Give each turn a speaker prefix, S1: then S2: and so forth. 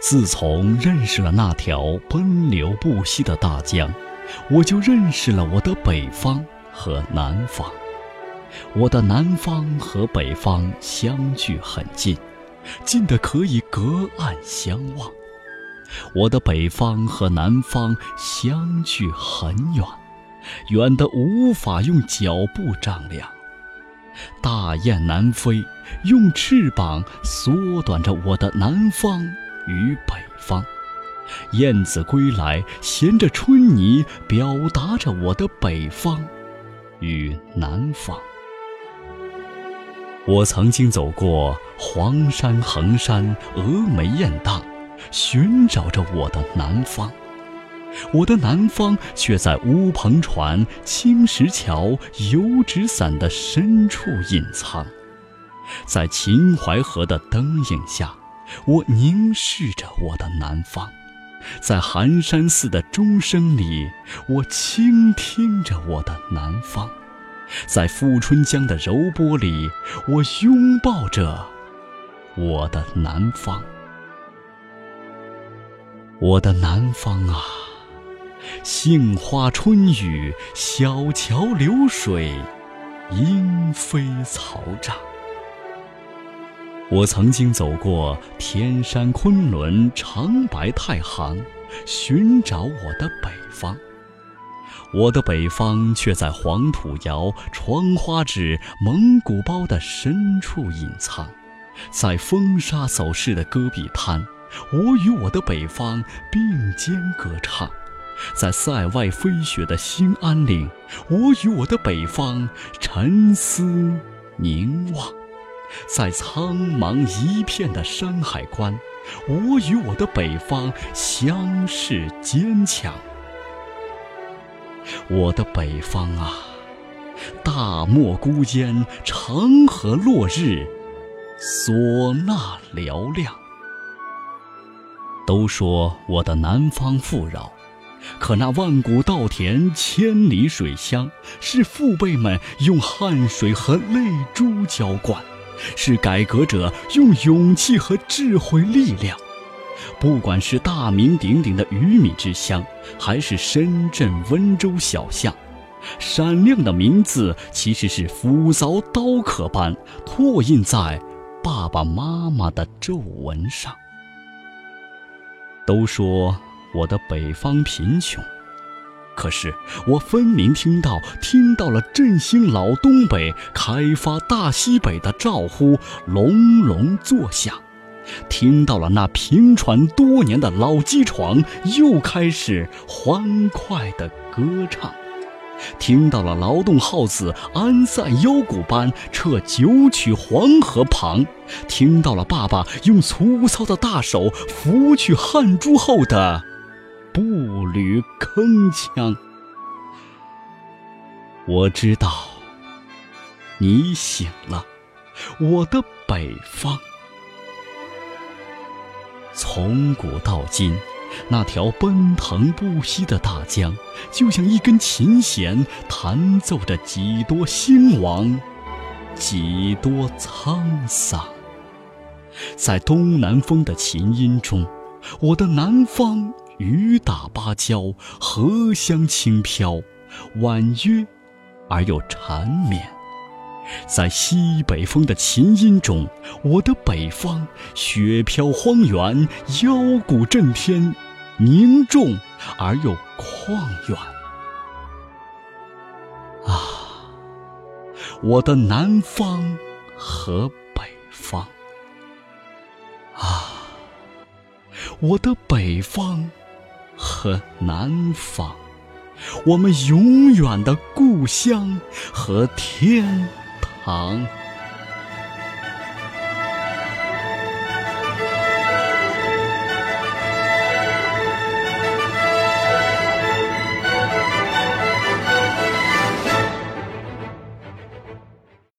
S1: 自从认识了那条奔流不息的大江，我就认识了我的北方和南方。我的南方和北方相距很近，近的可以隔岸相望；我的北方和南方相距很远，远的无法用脚步丈量。大雁南飞，用翅膀缩短着我的南方。与北方，燕子归来，衔着春泥，表达着我的北方与南方。我曾经走过黄山、衡山、峨眉、雁荡，寻找着我的南方。我的南方却在乌篷船、青石桥、油纸伞的深处隐藏，在秦淮河的灯影下。我凝视着我的南方，在寒山寺的钟声里，我倾听着我的南方；在富春江的柔波里，我拥抱着我的南方。我的南方啊，杏花春雨，小桥流水，莺飞草长。我曾经走过天山、昆仑、长白、太行，寻找我的北方。我的北方却在黄土窑、窗花纸、蒙古包的深处隐藏，在风沙走势的戈壁滩，我与我的北方并肩歌唱；在塞外飞雪的兴安岭，我与我的北方沉思凝望。在苍茫一片的山海关，我与我的北方相视坚强。我的北方啊，大漠孤烟，长河落日，唢呐嘹亮。都说我的南方富饶，可那万古稻田，千里水乡，是父辈们用汗水和泪珠浇灌。是改革者用勇气和智慧力量，不管是大名鼎鼎的鱼米之乡，还是深圳温州小巷，闪亮的名字其实是斧凿刀刻般拓印在爸爸妈妈的皱纹上。都说我的北方贫穷。可是，我分明听到，听到了振兴老东北、开发大西北的招呼隆隆作响，听到了那平喘多年的老机床又开始欢快的歌唱，听到了劳动号子安塞腰鼓般撤九曲黄河旁，听到了爸爸用粗糙的大手拂去汗珠后的。步履铿锵，我知道你醒了，我的北方。从古到今，那条奔腾不息的大江，就像一根琴弦，弹奏着几多兴亡，几多沧桑。在东南风的琴音中，我的南方。雨打芭蕉，荷香轻飘，婉约而又缠绵。在西北风的琴音中，我的北方雪飘荒原，腰鼓震天，凝重而又旷远。啊，我的南方和北方。啊。我的北方和南方，我们永远的故乡和天堂。